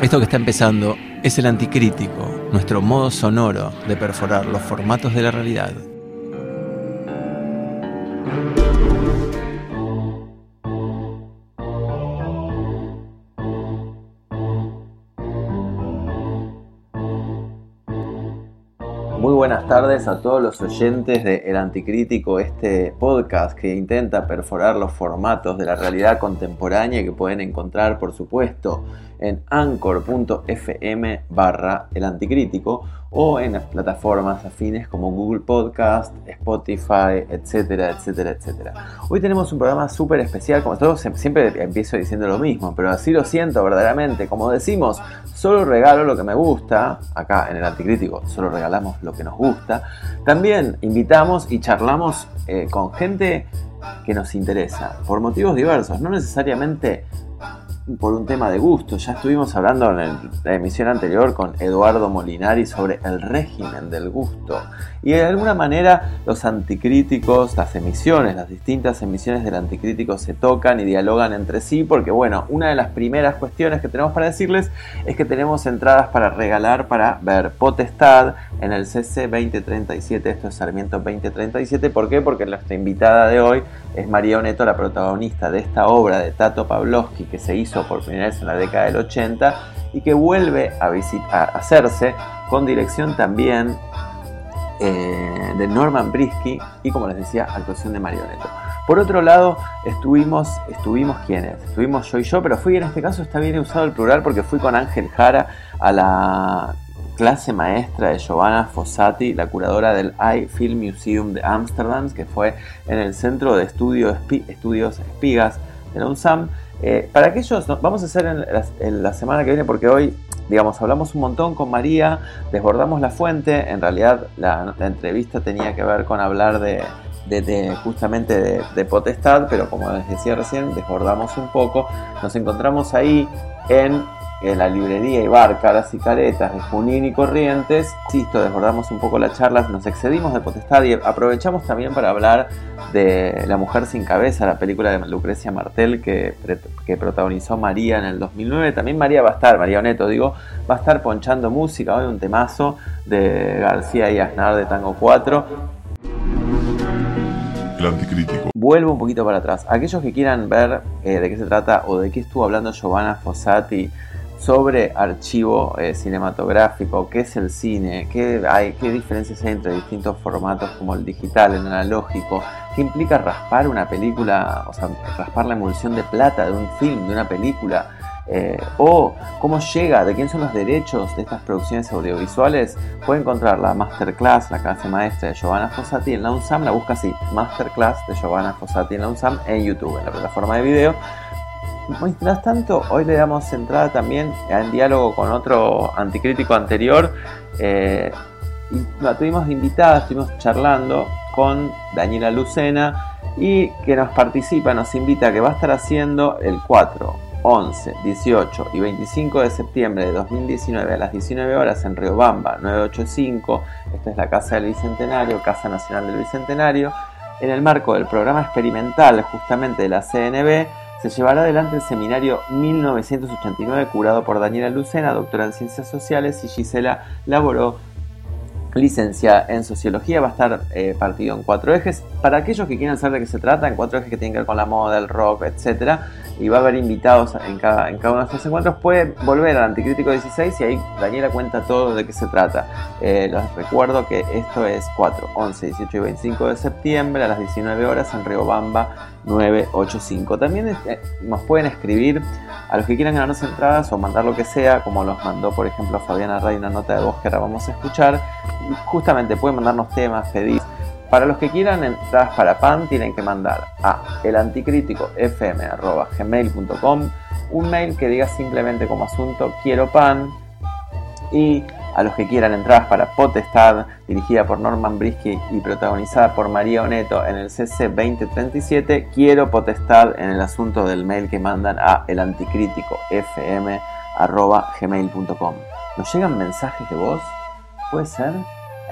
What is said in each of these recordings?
Esto que está empezando es el anticrítico, nuestro modo sonoro de perforar los formatos de la realidad. Tardes a todos los oyentes de El Anticrítico, este podcast que intenta perforar los formatos de la realidad contemporánea que pueden encontrar, por supuesto, en anchor.fm barra el anticrítico o en plataformas afines como Google Podcast, Spotify, etcétera, etcétera, etcétera. Hoy tenemos un programa súper especial, como todos siempre empiezo diciendo lo mismo, pero así lo siento verdaderamente. Como decimos, solo regalo lo que me gusta, acá en el anticrítico solo regalamos lo que nos gusta. También invitamos y charlamos eh, con gente que nos interesa, por motivos diversos, no necesariamente por un tema de gusto. Ya estuvimos hablando en la emisión anterior con Eduardo Molinari sobre el régimen del gusto. Y de alguna manera los anticríticos, las emisiones, las distintas emisiones del anticrítico se tocan y dialogan entre sí porque bueno, una de las primeras cuestiones que tenemos para decirles es que tenemos entradas para regalar para ver Potestad en el CC 2037, esto es Sarmiento 2037. ¿Por qué? Porque nuestra invitada de hoy es María Oneto, la protagonista de esta obra de Tato Pavlovsky que se hizo por primera vez en la década del 80 y que vuelve a, a hacerse con dirección también eh, de Norman Brisky y como les decía, actuación de María Oneto. Por otro lado, estuvimos, estuvimos quienes, estuvimos yo y yo, pero fui en este caso, está bien usado el plural porque fui con Ángel Jara a la clase maestra de Giovanna Fossati, la curadora del I Film Museum de Amsterdam, que fue en el Centro de Estudios, Estudios Espigas de la UNSAM. Eh, para aquellos, vamos a hacer en la, semana que viene, porque hoy, digamos, hablamos un montón con María, desbordamos la fuente, en realidad la, entrevista tenía que ver con hablar de, justamente de, potestad, pero como les decía recién, desbordamos un poco, nos encontramos ahí en en la librería y bar Caras y Caretas de Junín y Corrientes. Insisto, desbordamos un poco la charla, nos excedimos de potestad y aprovechamos también para hablar de La Mujer sin Cabeza, la película de Lucrecia Martel que, que protagonizó María en el 2009. También María va a estar, María Oneto digo, va a estar ponchando música, hoy un temazo de García y Aznar de Tango 4. El anticrítico. Vuelvo un poquito para atrás. Aquellos que quieran ver eh, de qué se trata o de qué estuvo hablando Giovanna Fossati sobre archivo eh, cinematográfico, qué es el cine, qué, hay, qué diferencias hay entre distintos formatos como el digital, el analógico, qué implica raspar una película, o sea, raspar la emulsión de plata de un film, de una película, eh, o cómo llega, de quién son los derechos de estas producciones audiovisuales, puede encontrar la masterclass, la clase maestra de Giovanna Fossati en la UNSAM, la busca así, masterclass de Giovanna Fossati en la UNSAM en YouTube, en la plataforma de video Mientras tanto, hoy le damos entrada también en diálogo con otro anticrítico anterior. Eh, y la tuvimos invitada, estuvimos charlando con Daniela Lucena y que nos participa, nos invita que va a estar haciendo el 4, 11, 18 y 25 de septiembre de 2019 a las 19 horas en Riobamba 985. Esta es la Casa del Bicentenario, Casa Nacional del Bicentenario. En el marco del programa experimental justamente de la CNB se llevará adelante el seminario 1989 curado por Daniela Lucena, doctora en Ciencias Sociales, y Gisela Laboró, licenciada en Sociología. Va a estar eh, partido en cuatro ejes. Para aquellos que quieran saber de qué se trata, en cuatro ejes que tienen que ver con la moda, el rock, etc. Y va a haber invitados en cada, en cada uno de estos encuentros. Puede volver al Anticrítico 16 y ahí Daniela cuenta todo de qué se trata. Eh, les recuerdo que esto es 4, 11, 18 y 25 de septiembre a las 19 horas en Riobamba 985. También eh, nos pueden escribir a los que quieran ganarnos entradas o mandar lo que sea, como los mandó por ejemplo Fabiana Ray una nota de voz que ahora vamos a escuchar. Justamente pueden mandarnos temas, pedir. Para los que quieran entradas para pan tienen que mandar a elanticríticofm.gmail.com un mail que diga simplemente como asunto quiero pan y a los que quieran entradas para Potestad, dirigida por Norman Brisky y protagonizada por María Oneto en el CC 2037, quiero Potestad en el asunto del mail que mandan a elanticríticofm.gmail.com. ¿Nos llegan mensajes de voz? ¿Puede ser?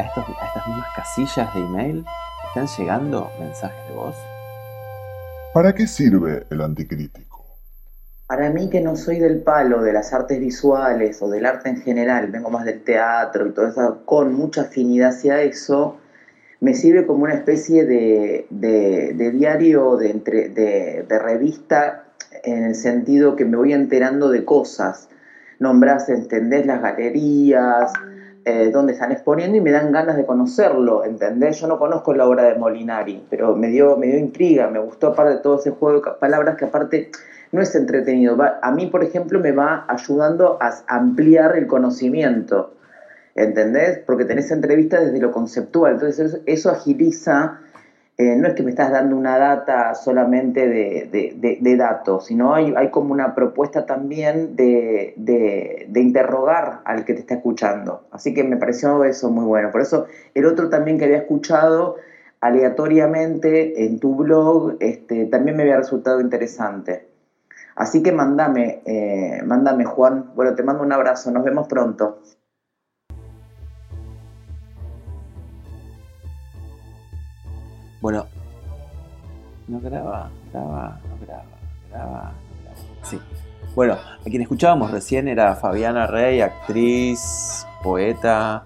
a, estas mismas casillas de email están llegando mensajes de voz? ¿Para qué sirve el anticrítico? Para mí que no soy del palo de las artes visuales o del arte en general, vengo más del teatro y todo eso, con mucha afinidad hacia eso, me sirve como una especie de, diario, de, de, revista, en el sentido que me voy enterando de cosas. Nombras, entendés las galerías, eh, donde están exponiendo y me dan ganas de conocerlo, ¿entendés? Yo no conozco la obra de Molinari, pero me dio, me dio intriga, me gustó aparte de todo ese juego de palabras que aparte no es entretenido. a mí, por ejemplo, me va ayudando a ampliar el conocimiento. ¿entendés? Porque tenés entrevistas desde lo conceptual, entonces eso, agiliza, eh, no es que me estás dando una data solamente de, datos, sino hay, hay, como una propuesta también de, interrogar al que te está escuchando. Así que me pareció eso muy bueno. Por eso el otro también que había escuchado aleatoriamente en tu blog, este, también me había resultado interesante. Así que mándame, eh, mándame Juan. Bueno, te mando un abrazo, nos vemos pronto. Bueno, no graba, graba, no graba, graba, graba. Sí. Bueno, a quien escuchábamos recién era Fabiana Rey, actriz, poeta.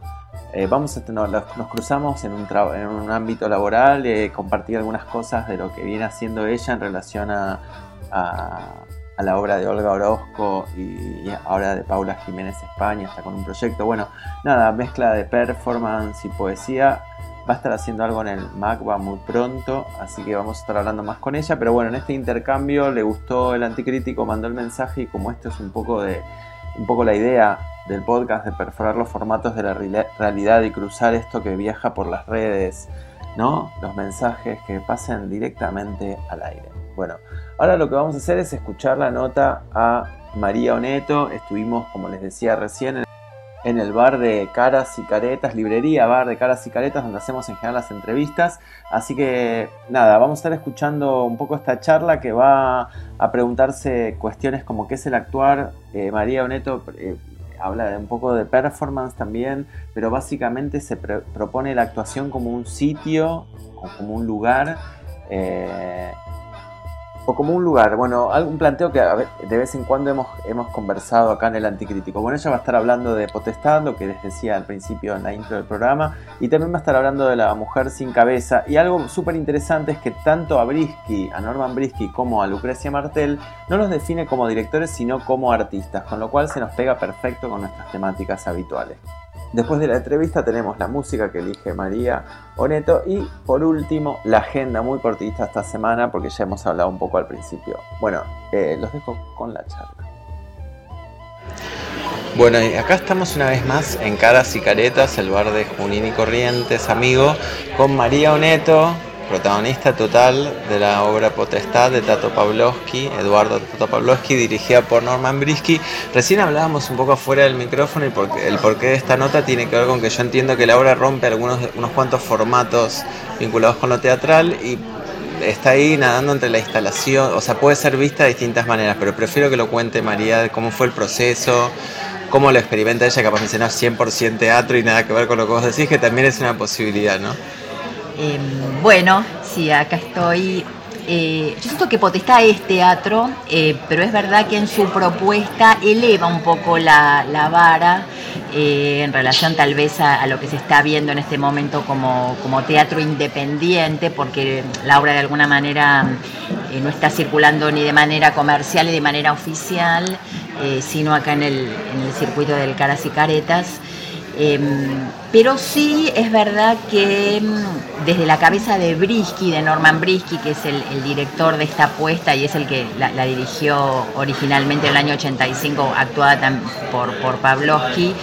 Eh, vamos a, nos, nos cruzamos en un, en un ámbito laboral, eh, compartir algunas cosas de lo que viene haciendo ella en relación a, a, la obra de Olga Orozco y, ahora de Paula Jiménez España, está con un proyecto. Bueno, nada, mezcla de performance y poesía va a estar haciendo algo en el MACBA muy pronto, así que vamos a estar hablando más con ella. Pero bueno, en este intercambio le gustó el anticrítico, mandó el mensaje y como esto es un poco de un poco la idea del podcast de perforar los formatos de la realidad y cruzar esto que viaja por las redes, ¿no? Los mensajes que pasen directamente al aire. Bueno, ahora lo que vamos a hacer es escuchar la nota a María Oneto. Estuvimos, como les decía recién, en en el bar de caras y caretas, librería bar de caras y caretas, donde hacemos en general las entrevistas. Así que nada, vamos a estar escuchando un poco esta charla que va a preguntarse cuestiones como qué es el actuar. Eh, María Oneto eh, habla un poco de performance también, pero básicamente se propone la actuación como un sitio como un lugar. Eh, o como un lugar, bueno, algún planteo que de vez en cuando hemos, hemos conversado acá en el Anticrítico. Bueno, ella va a estar hablando de Potestad, lo que les decía al principio en la intro del programa, y también va a estar hablando de la mujer sin cabeza. Y algo súper interesante es que tanto a Brisky, a Norman Brisky, como a Lucrecia Martel, no los define como directores, sino como artistas, con lo cual se nos pega perfecto con nuestras temáticas habituales. Después de la entrevista tenemos la música que elige María Oneto y por último la agenda muy cortita esta semana porque ya hemos hablado un poco al principio. Bueno, eh, los dejo con la charla. Bueno, y acá estamos una vez más en Caras y Caretas, el bar de Junín y Corrientes, amigo, con María Oneto, protagonista total de la obra Potestad de Tato Pavlovsky, Eduardo Tato Pavlovsky, dirigida por Norman Brisky. Recién hablábamos un poco afuera del micrófono y porque, el porqué de esta nota tiene que ver con que yo entiendo que la obra rompe algunos unos cuantos formatos vinculados con lo teatral y está ahí nadando entre la instalación, o sea, puede ser vista de distintas maneras, pero prefiero que lo cuente María, cómo fue el proceso, cómo lo experimenta ella, capaz de no 100% teatro y nada que ver con lo que vos decís, que también es una posibilidad, ¿no? Em, bueno, sí, acá estoy. Eh, yo siento que Potestad es teatro, eh, pero es verdad que en su propuesta eleva un poco la, vara eh, en relación tal vez a, lo que se está viendo en este momento como, teatro independiente, porque la obra de alguna manera no está circulando ni de manera comercial ni de manera oficial, sino acá en el, en el circuito del Caras y Caretas. Em, pero sí es verdad que em, desde la cabeza de Brisky, de Norman Brisky, que es el, director de esta apuesta y es el que la, dirigió originalmente en el año 85, actuada por, por Pavlovsky,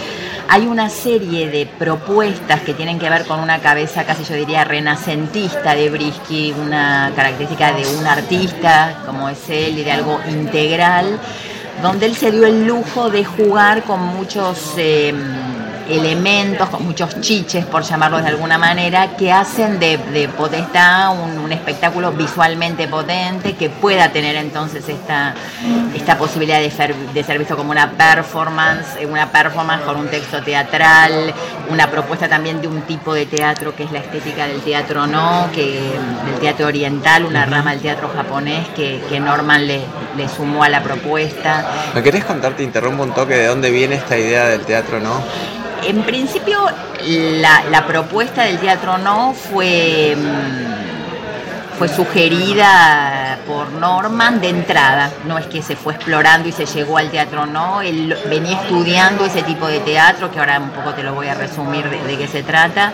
hay una serie de propuestas que tienen que ver con una cabeza casi yo diría renacentista de Brisky, una característica de un artista como es él y de algo integral, donde él se dio el lujo de jugar con muchos... Em, elementos, con muchos chiches, por llamarlos de alguna manera, que hacen de, de Potestad un, espectáculo visualmente potente que pueda tener entonces esta, esta posibilidad de ser, de ser visto como una performance, una performance con un texto teatral, una propuesta también de un tipo de teatro que es la estética del teatro no, que del teatro oriental, una rama del teatro japonés que, Norman le, le, sumó a la propuesta. ¿Me querés contar, te interrumpo un toque, de dónde viene esta idea del teatro no? En principio, la, propuesta del teatro no fue... Mm, fue sugerida por Norman de entrada, no es que se fue explorando y se llegó al teatro, no, él venía estudiando ese tipo de teatro, que ahora un poco te lo voy a resumir de, qué se trata,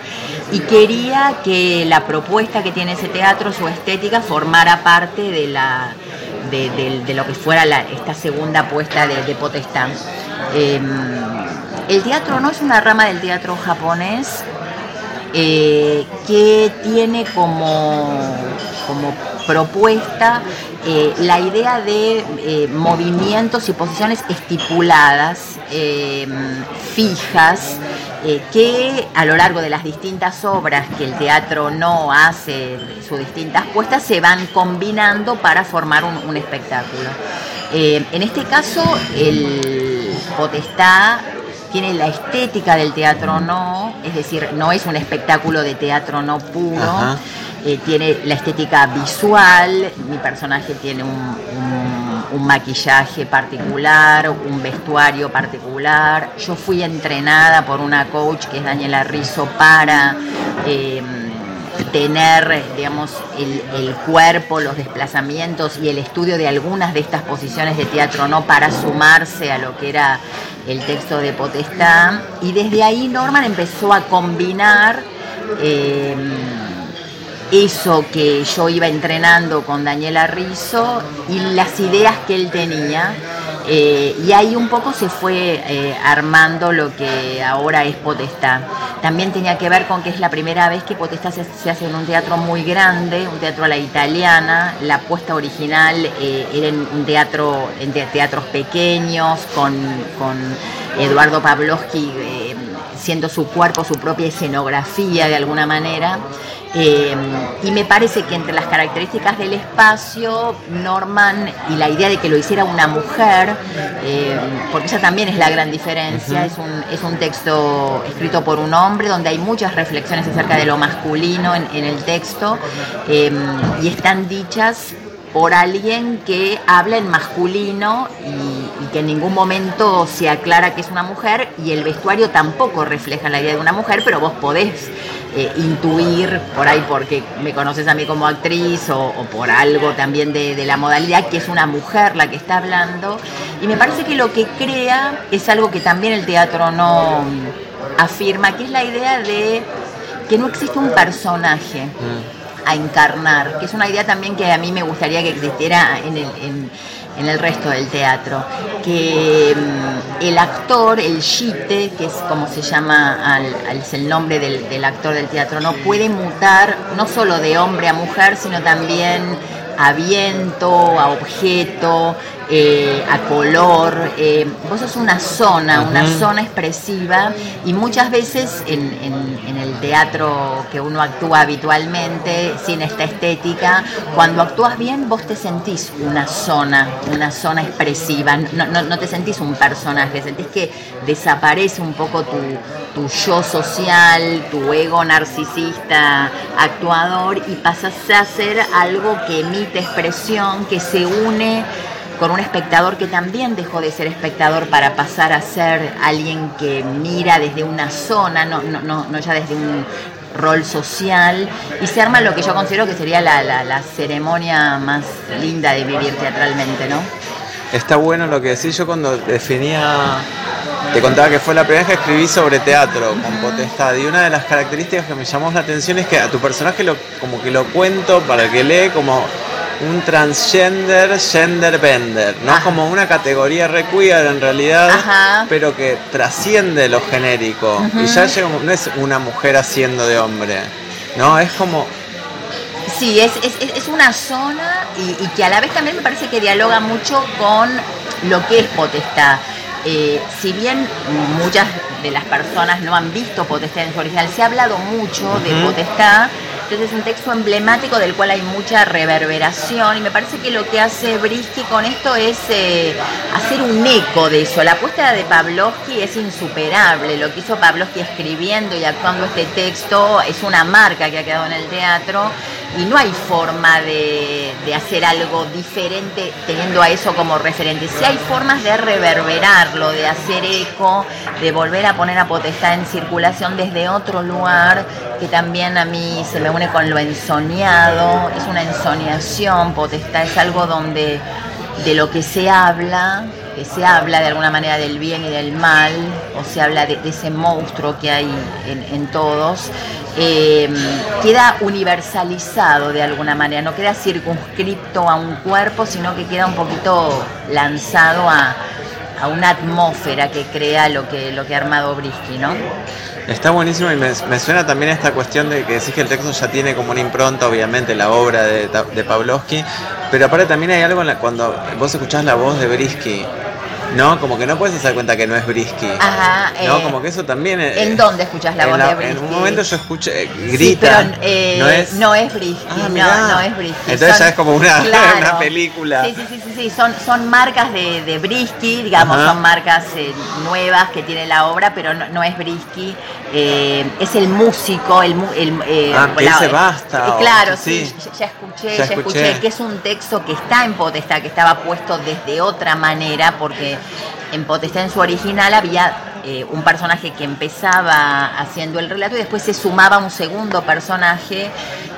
y quería que la propuesta que tiene ese teatro, su estética, formara parte de, la, de, lo que fuera esta segunda puesta de, potestad. Em, el teatro no es una rama del teatro japonés eh, que tiene como, como propuesta eh, la idea de eh, movimientos y posiciones estipuladas, fijas, que a lo largo de las distintas obras que el teatro no hace, sus distintas puestas, se van combinando para formar un, un espectáculo. en este caso, el Potestad tiene la estética del teatro no, es decir, no es un espectáculo de teatro no puro, eh, tiene la estética visual, mi personaje tiene un, maquillaje particular, un vestuario particular, yo fui entrenada por una coach que es Daniela Rizzo para... Eh, tener, digamos, el, cuerpo, los desplazamientos y el estudio de algunas de estas posiciones de teatro, ¿no? Para sumarse a lo que era el texto de Potestad. Y desde ahí Norman empezó a combinar eh, eso que yo iba entrenando con Daniela Rizzo y las ideas que él tenía eh, y ahí un poco se fue eh, armando lo que ahora es Potestad. También tenía que ver con que es la primera vez que Potestad se, hace en un teatro muy grande, un teatro a la italiana. La puesta original eh, era en un teatro, teatros pequeños, con, con Eduardo Pavlovsky siendo su cuerpo su propia escenografía de alguna manera. Eh, y me parece que entre las características del espacio, Norman y la idea de que lo hiciera una mujer, eh, porque esa también es la gran diferencia, es, un, es un texto escrito por un hombre donde hay muchas reflexiones acerca de lo masculino en, el texto eh, y están dichas por alguien que habla en masculino y, que en ningún momento se aclara que es una mujer y el vestuario tampoco refleja la idea de una mujer, pero vos podés eh, intuir por ahí porque me conoces a mí como actriz o, por algo también de, la modalidad que es una mujer la que está hablando y me parece que lo que crea es algo que también el teatro no afirma, que es la idea de que no existe un personaje. Mm a encarnar, que es una idea también que a mí me gustaría que existiera en el, en, el resto del teatro, que mm, el actor, el shite, que es como se llama, el nombre del, del actor del teatro, no puede mutar no solo de hombre a mujer, sino también a viento, a objeto, eh, a color. Eh, vos sos una zona, una zona expresiva y muchas veces en, el teatro que uno actúa habitualmente, sin esta estética, cuando actúas bien vos te sentís una zona, una zona expresiva, no, te sentís un personaje, sentís que desaparece un poco tu, tu yo social, tu ego narcisista actuador y pasas a ser algo que emite expresión, que se une con un espectador que también dejó de ser espectador para pasar a ser alguien que mira desde una zona, no, no, no, ya desde un rol social, y se arma lo que yo considero que sería la, la, ceremonia más linda de vivir teatralmente, ¿no? Está bueno lo que decís, yo cuando definía, te contaba que fue la primera vez que escribí sobre teatro con potestad, y una de las características que me llamó la atención es que a tu personaje lo, como que lo cuento para el que lee como un transgender gender bender, ¿no? es Como una categoría requeer en realidad, pero que trasciende lo genérico. Y ya llega, no es una mujer haciendo de hombre, ¿no? Es como Sí, es, es, una zona y, que a la vez también me parece que dialoga mucho con lo que es potestad. Eh, si bien muchas de las personas no han visto potestad en su original, se ha hablado mucho de potestad Entonces es un texto emblemático del cual hay mucha reverberación y me parece que lo que hace Brisky con esto es eh, hacer un eco de eso. La apuesta de Pavlovsky es insuperable. Lo que hizo Pavlovsky escribiendo y actuando este texto es una marca que ha quedado en el teatro y no hay forma de, hacer algo diferente teniendo a eso como referente. Sí hay formas de reverberarlo, de hacer eco, de volver a poner a potestad en circulación desde otro lugar que también a mí se me con lo ensoñado, es una ensoñación, potestad es algo donde de lo que se habla, que se habla de alguna manera del bien y del mal, o se habla de, ese monstruo que hay en todos, Em, queda universalizado de alguna manera, no queda circunscripto a un cuerpo, sino que queda un poquito lanzado a, una atmósfera que crea lo que, lo que ha armado Brisky, ¿no? Está buenísimo y me, suena también esta cuestión de que decís que el texto ya tiene como una impronta, obviamente, la obra de, de Pavlovsky, pero aparte también hay algo cuando vos escuchás la voz de Brisky no, como que no puedes hacer cuenta que no es Brisky. Ajá. no, eh, como que eso también. Es, ¿En dónde escuchas la voz de Brisky? En un momento yo escuché, eh, grita. pero, eh, no es. No es Brisky. Ah, no, no es Brisky. Entonces ya es como una, una, película. Sí, sí, sí, sí, sí. Son, son marcas de, de Brisky, digamos, son marcas nuevas que tiene la obra, pero no, no es Brisky. Es el músico, el. el ah, que basta. claro, sí, ya, escuché, ya, escuché que es un texto que está en potestad, que estaba puesto desde otra manera, porque en Potestad en su original había eh, un personaje que empezaba haciendo el relato y después se sumaba un segundo personaje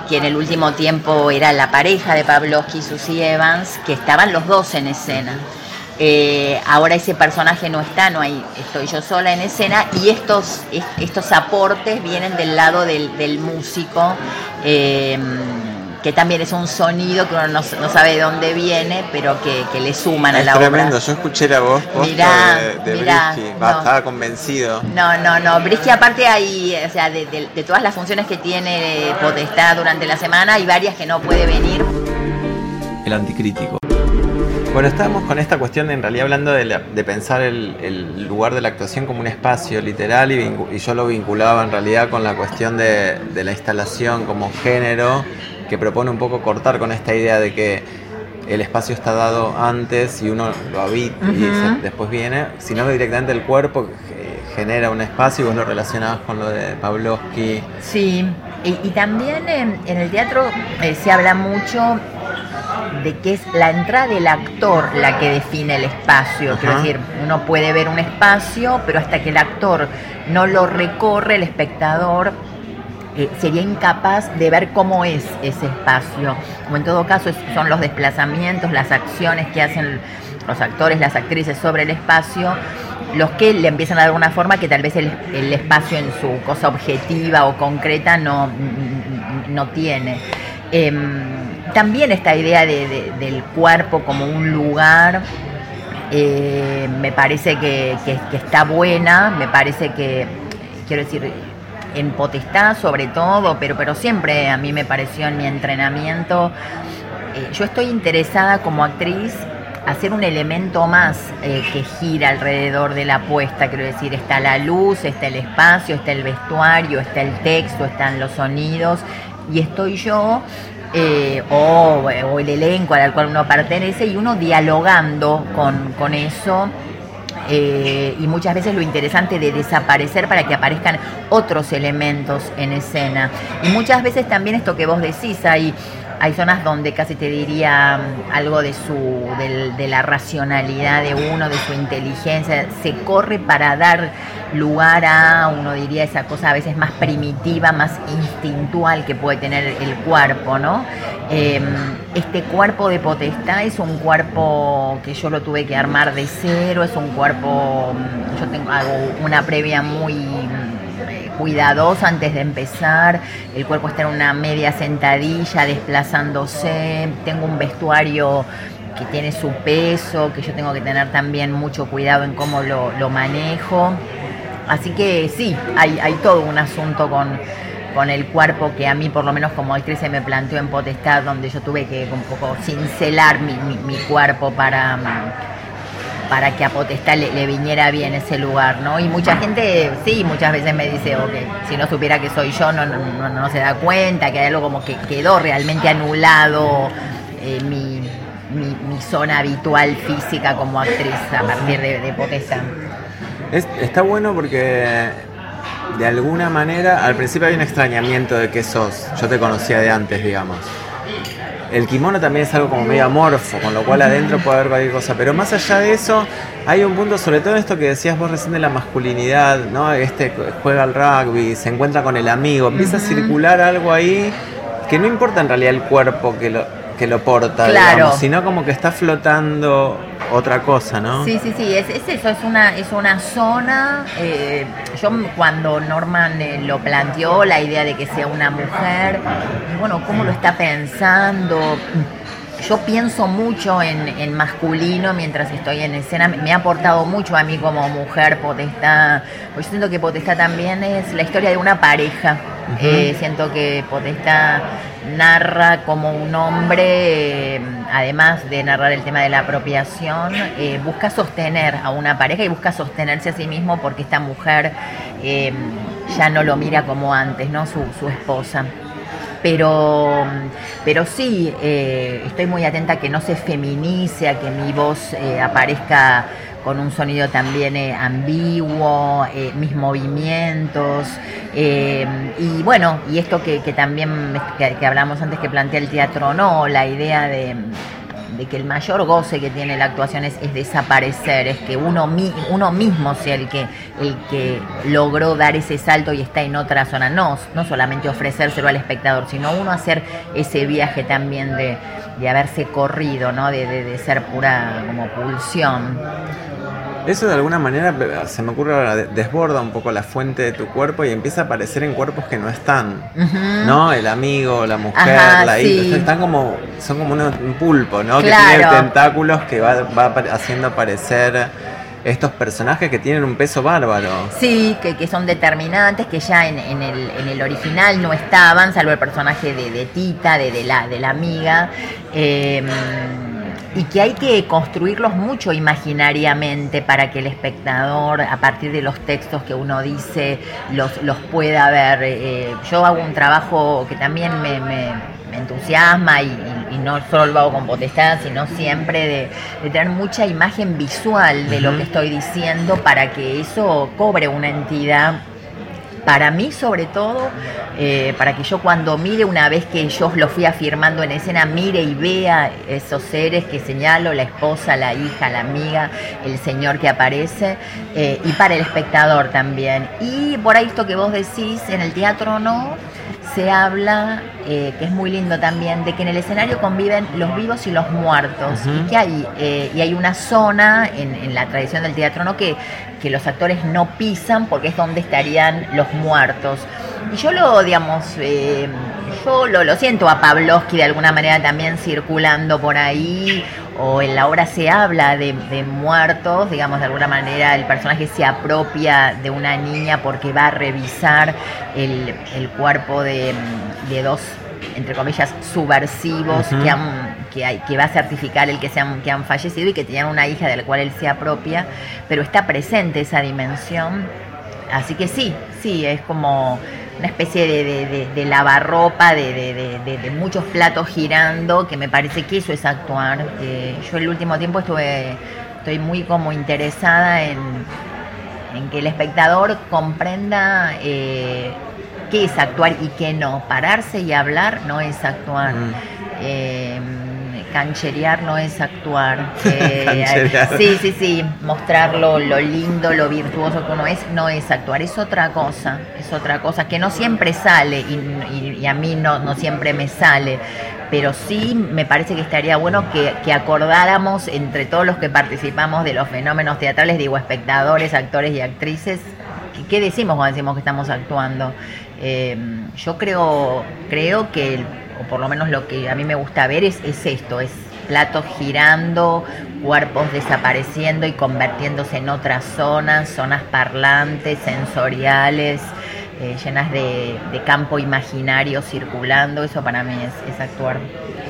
que en el último tiempo era la pareja de Pavlovsky y Susie Evans, que estaban los dos en escena. Eh, ahora ese personaje no está, no hay, estoy yo sola en escena y estos, estos aportes vienen del lado del, músico. Eh, que también es un sonido que uno no, sabe de dónde viene, pero que, le suman a la obra. Es tremendo, yo escuché la voz mirá, de, de Brisky, estaba convencido. No, no, no, Brisky aparte hay, o sea, de, todas las funciones que tiene Potestad durante la semana, hay varias que no puede venir. El anticrítico. Bueno, estábamos con esta cuestión, en realidad hablando de, pensar el, lugar de la actuación como un espacio literal y, y, yo lo vinculaba en realidad con la cuestión de, la instalación como género que propone un poco cortar con esta idea de que el espacio está dado antes y uno lo habita y después viene, sino que directamente el cuerpo genera un espacio y vos lo relacionabas con lo de Pavlovsky. Sí, y, también en, el teatro eh, se habla mucho de que es la entrada del actor la que define el espacio. Quiero decir, uno puede ver un espacio, pero hasta que el actor no lo recorre, el espectador sería incapaz de ver cómo es ese espacio. Como en todo caso son los desplazamientos, las acciones que hacen los actores, las actrices sobre el espacio, los que le empiezan a dar una forma que tal vez el, espacio en su cosa objetiva o concreta no, no tiene. Em, también esta idea del cuerpo como un lugar eh, me parece que, está buena, me parece que, quiero decir, en potestad sobre todo, pero, pero siempre a mí me pareció en mi entrenamiento, eh, yo estoy interesada como actriz hacer un elemento más eh, que gira alrededor de la apuesta, quiero decir, está la luz, está el espacio, está el vestuario, está el texto, están los sonidos y estoy yo eh, o, el elenco al cual uno pertenece y uno dialogando con, con eso eh, y muchas veces lo interesante de desaparecer para que aparezcan otros elementos en escena. Y muchas veces también esto que vos decís, hay, hay zonas donde casi te diría mm, algo de, su, de la racionalidad de uno, de su inteligencia, se corre para dar lugar a, uno diría, esa cosa a veces más primitiva, más instintual que puede tener el cuerpo, ¿no? Em, este cuerpo de potestad es un cuerpo que yo lo tuve que armar de cero, es un cuerpo, yo tengo, hago una previa muy cuidadosa antes de empezar, el cuerpo está en una media sentadilla desplazándose, tengo un vestuario que tiene su peso, que yo tengo que tener también mucho cuidado en cómo lo, manejo. Así que sí, hay, todo un asunto con, el cuerpo que a mí por lo menos como actriz se me planteó en Potestad, donde yo tuve que un poco cincelar mi, mi, cuerpo para, para que a Potestad le, viniera bien ese lugar, ¿no? Y mucha gente, sí, muchas veces me dice, ok, si no supiera que soy yo, no, no, no, se da cuenta, que hay algo como que quedó realmente anulado eh, mi, mi, zona habitual física como actriz a partir de, de Potestad. está bueno porque de alguna manera al principio hay un extrañamiento de que sos. Yo te conocía de antes, digamos el kimono también es algo como medio amorfo, con lo cual adentro puede haber cualquier cosa. Pero más allá de eso, hay un punto, sobre todo esto que decías vos recién de la masculinidad, ¿no? Este juega al rugby, se encuentra con el amigo, empieza a circular algo ahí que no importa en realidad el cuerpo que lo, que lo porta, digamos, sino como que está flotando otra cosa, ¿no? Sí, sí, sí, es, eso, es una, es una zona. Eh, yo cuando Norman eh, lo planteó, la idea de que sea una mujer, bueno, ¿cómo lo está pensando? Yo pienso mucho en, masculino mientras estoy en escena. Me ha aportado mucho a mí como mujer Potestad. Pues yo siento que Potestad también es la historia de una pareja. Eh, siento que Potestad narra como un hombre, eh, además de narrar el tema de la apropiación, eh, busca sostener a una pareja y busca sostenerse a sí mismo porque esta mujer ya no lo mira como antes, ¿no? Su, su esposa. Pero, pero sí, estoy muy atenta a que no se feminice, a que mi voz aparezca con un sonido también eh, ambiguo, eh, mis movimientos. Eh, y bueno, y esto que, también que, hablamos antes que plantea el teatro, no, la idea de, que el mayor goce que tiene la actuación es, desaparecer, es que uno, uno mismo sea el que, el que logró dar ese salto y está en otra zona, no, no solamente ofrecérselo al espectador, sino uno hacer ese viaje también de, haberse corrido, ¿no? de, de ser pura como pulsión. Eso de alguna manera se me ocurre ahora, desborda un poco la fuente de tu cuerpo y empieza a aparecer en cuerpos que no están, ¿no? El amigo, la mujer, la hija, están como, son como un pulpo, ¿no? Que tiene tentáculos que va, haciendo aparecer estos personajes que tienen un peso bárbaro. Sí, que, son determinantes, que ya en, el, original no estaban, salvo el personaje de, Tita, de, la, de la amiga. Eh, y que hay que construirlos mucho imaginariamente para que el espectador, a partir de los textos que uno dice, los, los pueda ver. Eh, yo hago un trabajo que también me, entusiasma y, no solo lo hago con potestad, sino siempre de, tener mucha imagen visual de lo que estoy diciendo para que eso cobre una entidad para mí sobre todo, eh, para que yo cuando mire una vez que yo lo fui afirmando en escena, mire y vea esos seres que señalo, la esposa, la hija, la amiga, el señor que aparece, eh, y para el espectador también. Y por ahí esto que vos decís, en el teatro no, se habla, eh, que es muy lindo también, de que en el escenario conviven los vivos y los muertos. Y que hay, eh, y hay una zona en, la tradición del teatro ¿no? que, que los actores no pisan porque es donde estarían los muertos. Y yo lo, digamos, eh, yo lo, lo, siento a Pavlovsky de alguna manera también circulando por ahí, o en la obra se habla de, muertos, digamos, de alguna manera el personaje se apropia de una niña porque va a revisar el, cuerpo de, dos, entre comillas, subversivos que, han, que, hay, que va a certificar el que, se han, que han fallecido y que tenían una hija de la cual él se apropia, pero está presente esa dimensión. Así que sí, sí, es como una especie de, lavarropa, de, muchos platos girando, que me parece que eso es actuar. yo el último tiempo estuve, estoy muy como interesada en, que el espectador comprenda eh, qué es actuar y qué no. Pararse y hablar no es actuar. Mm. Eh, cancherear no es actuar. Eh, sí, sí, sí, mostrar lo, lindo, lo virtuoso que uno es, no es actuar, es otra cosa, es otra cosa que no siempre sale y, a mí no, no siempre me sale, pero sí me parece que estaría bueno que, acordáramos entre todos los que participamos de los fenómenos teatrales, digo, espectadores, actores y actrices, ¿qué decimos cuando decimos que estamos actuando? Eh, yo creo, creo que el o por lo menos lo que a mí me gusta ver es, esto, es platos girando, cuerpos desapareciendo y convirtiéndose en otras zonas, zonas parlantes, sensoriales, eh, llenas de, campo imaginario circulando, eso para mí es, es, actuar.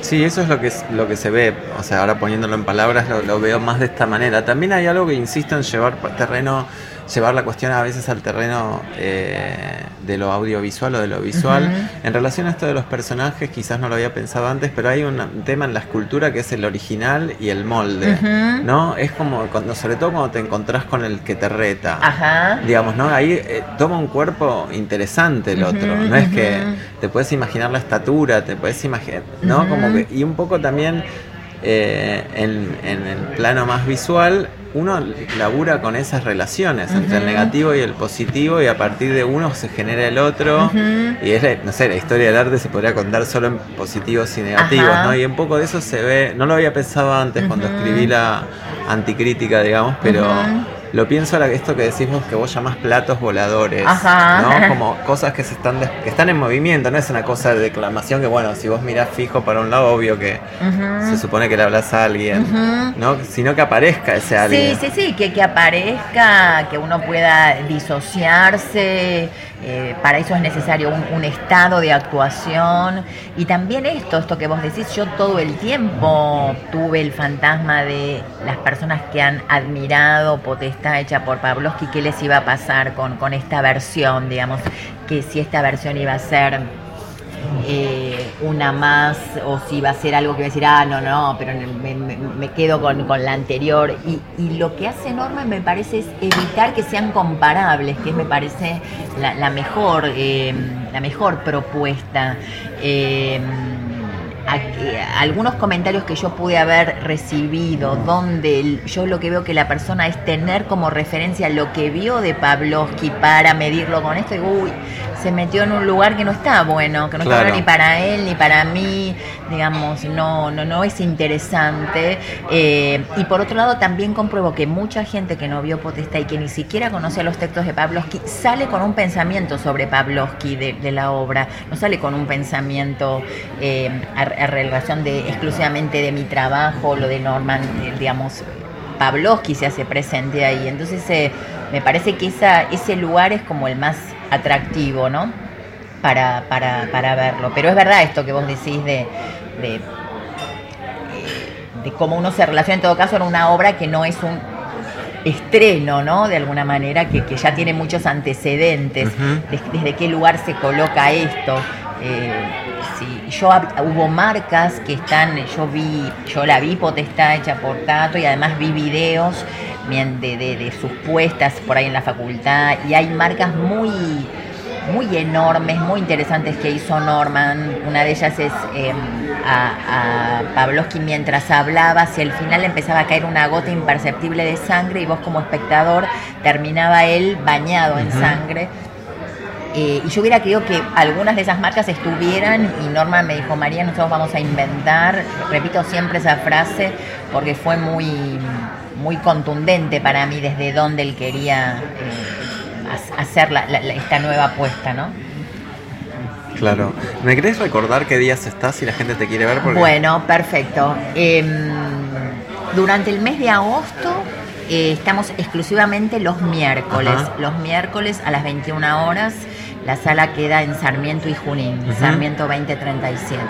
Sí, eso es lo que, es, lo que se ve, o sea, ahora poniéndolo en palabras lo, lo veo más de esta manera. También hay algo que insisto en llevar terreno llevar la cuestión a veces al terreno eh, de lo audiovisual o de lo visual. En relación a esto de los personajes, quizás no lo había pensado antes, pero hay un tema en la escultura que es el original y el molde, ¿no? Es como, cuando, sobre todo cuando te encontrás con el que te reta, Ajá. digamos, ¿no? Ahí eh, toma un cuerpo interesante el otro, no es que te puedes imaginar la estatura, te puedes imaginar, ¿no? Como que, y un poco también eh, en, el plano más visual, uno labura con esas relaciones entre el negativo y el positivo y a partir de uno se genera el otro. Y es, no sé, la historia del arte se podría contar solo en positivos y negativos, ¿no? Y un poco de eso se ve, no lo había pensado antes cuando escribí la anticrítica, digamos, pero lo pienso ahora esto que decimos que vos llamás platos voladores, ¿no? Como cosas que se están que están en movimiento, no es una cosa de declamación que bueno, si vos mirás fijo para un lado, obvio que se supone que le hablas a alguien, ¿no? Sino que aparezca ese alguien. Sí, sí, sí, que, que aparezca, que uno pueda disociarse, eh, para eso es necesario un, estado de actuación y también esto, esto que vos decís, yo todo el tiempo tuve el fantasma de las personas que han admirado Potestad hecha por Pavlovsky, qué les iba a pasar con, con esta versión, digamos, que si esta versión iba a ser eh, una más o si va a ser algo que va a decir, ah, no, no, pero me, quedo con, la anterior. Y, lo que hace Norma me parece es evitar que sean comparables, que me parece la, mejor, eh, la mejor propuesta. Eh, algunos comentarios que yo pude haber recibido, donde yo lo que veo que la persona es tener como referencia lo que vio de Pavlovsky para medirlo con esto, y uy, se metió en un lugar que no está bueno, que no está bueno ni para él ni para mí, digamos, no, no, no es interesante. Eh, y por otro lado también compruebo que mucha gente que no vio Potestad y que ni siquiera conoce los textos de Pavlovsky sale con un pensamiento sobre Pavlovsky de, la obra, no sale con un pensamiento eh, a, relación de exclusivamente de mi trabajo, lo de Norman, eh, digamos, Pavlovsky se hace presente ahí. Entonces me parece que esa, ese lugar es como el más atractivo, ¿no? Para, para, para verlo. Pero es verdad esto que vos decís de, de, de cómo uno se relaciona en todo caso en una obra que no es un estreno, ¿no? De alguna manera, que, que ya tiene muchos antecedentes, desde qué lugar se coloca esto. Eh, yo hubo marcas que están, yo vi, yo la vi potestad hecha por Tato y además vi videos de, de, sus puestas por ahí en la facultad y hay marcas muy muy enormes, muy interesantes que hizo Norman. Una de ellas es em, a, a Pavlovsky mientras hablaba, si al final empezaba a caer una gota imperceptible de sangre y vos como espectador terminaba él bañado en sangre. Eh, y yo hubiera querido que algunas de esas marcas estuvieran y Norman me dijo, María, nosotros vamos a inventar, repito siempre esa frase porque fue muy muy contundente para mí desde donde él quería eh, hacer esta nueva apuesta, ¿no? Claro. ¿Me querés recordar qué días estás si la gente te quiere ver? Bueno, perfecto. Em, durante el mes de agosto eh, estamos exclusivamente los miércoles. Los miércoles a las 21 horas la sala queda en Sarmiento y Junín, Sarmiento 2037.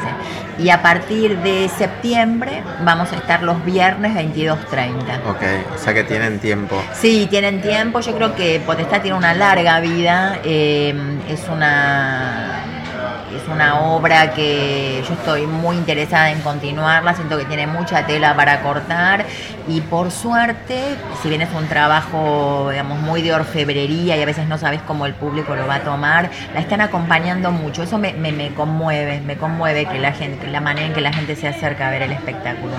Y a partir de septiembre vamos a estar los viernes 22.30. Ok, o sea que tienen tiempo. Sí, tienen tiempo. Yo creo que Potestad tiene una larga vida. Eh, es una una obra que yo estoy muy interesada en continuarla, siento que tiene mucha tela para cortar y por suerte, si bien es un trabajo digamos muy de orfebrería y a veces no sabes cómo el público lo va a tomar, la están acompañando mucho, eso me, conmueve, me conmueve que la gente, la manera en que la gente se acerca a ver el espectáculo.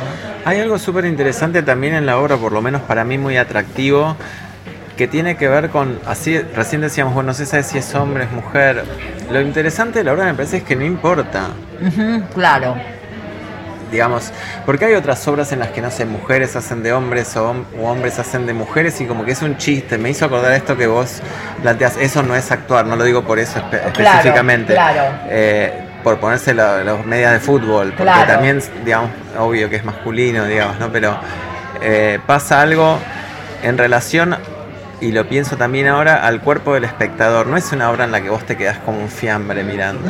Hay algo súper interesante también en la obra, por lo menos para mí muy atractivo, que tiene que ver con, así recién decíamos, bueno, no sé si es hombre, es mujer. Lo interesante de la obra me parece es que no importa. claro. Digamos, porque hay otras obras en las que, no sé, mujeres hacen de hombres o, hombres hacen de mujeres y como que es un chiste. Me hizo acordar esto que vos planteas, eso no es actuar, no lo digo por eso específicamente. Claro. Eh, por ponerse los medias de fútbol, porque también, digamos, obvio que es masculino, digamos, ¿no? Pero eh, pasa algo en relación y lo pienso también ahora, al cuerpo del espectador. No es una obra en la que vos te quedás como un fiambre mirando,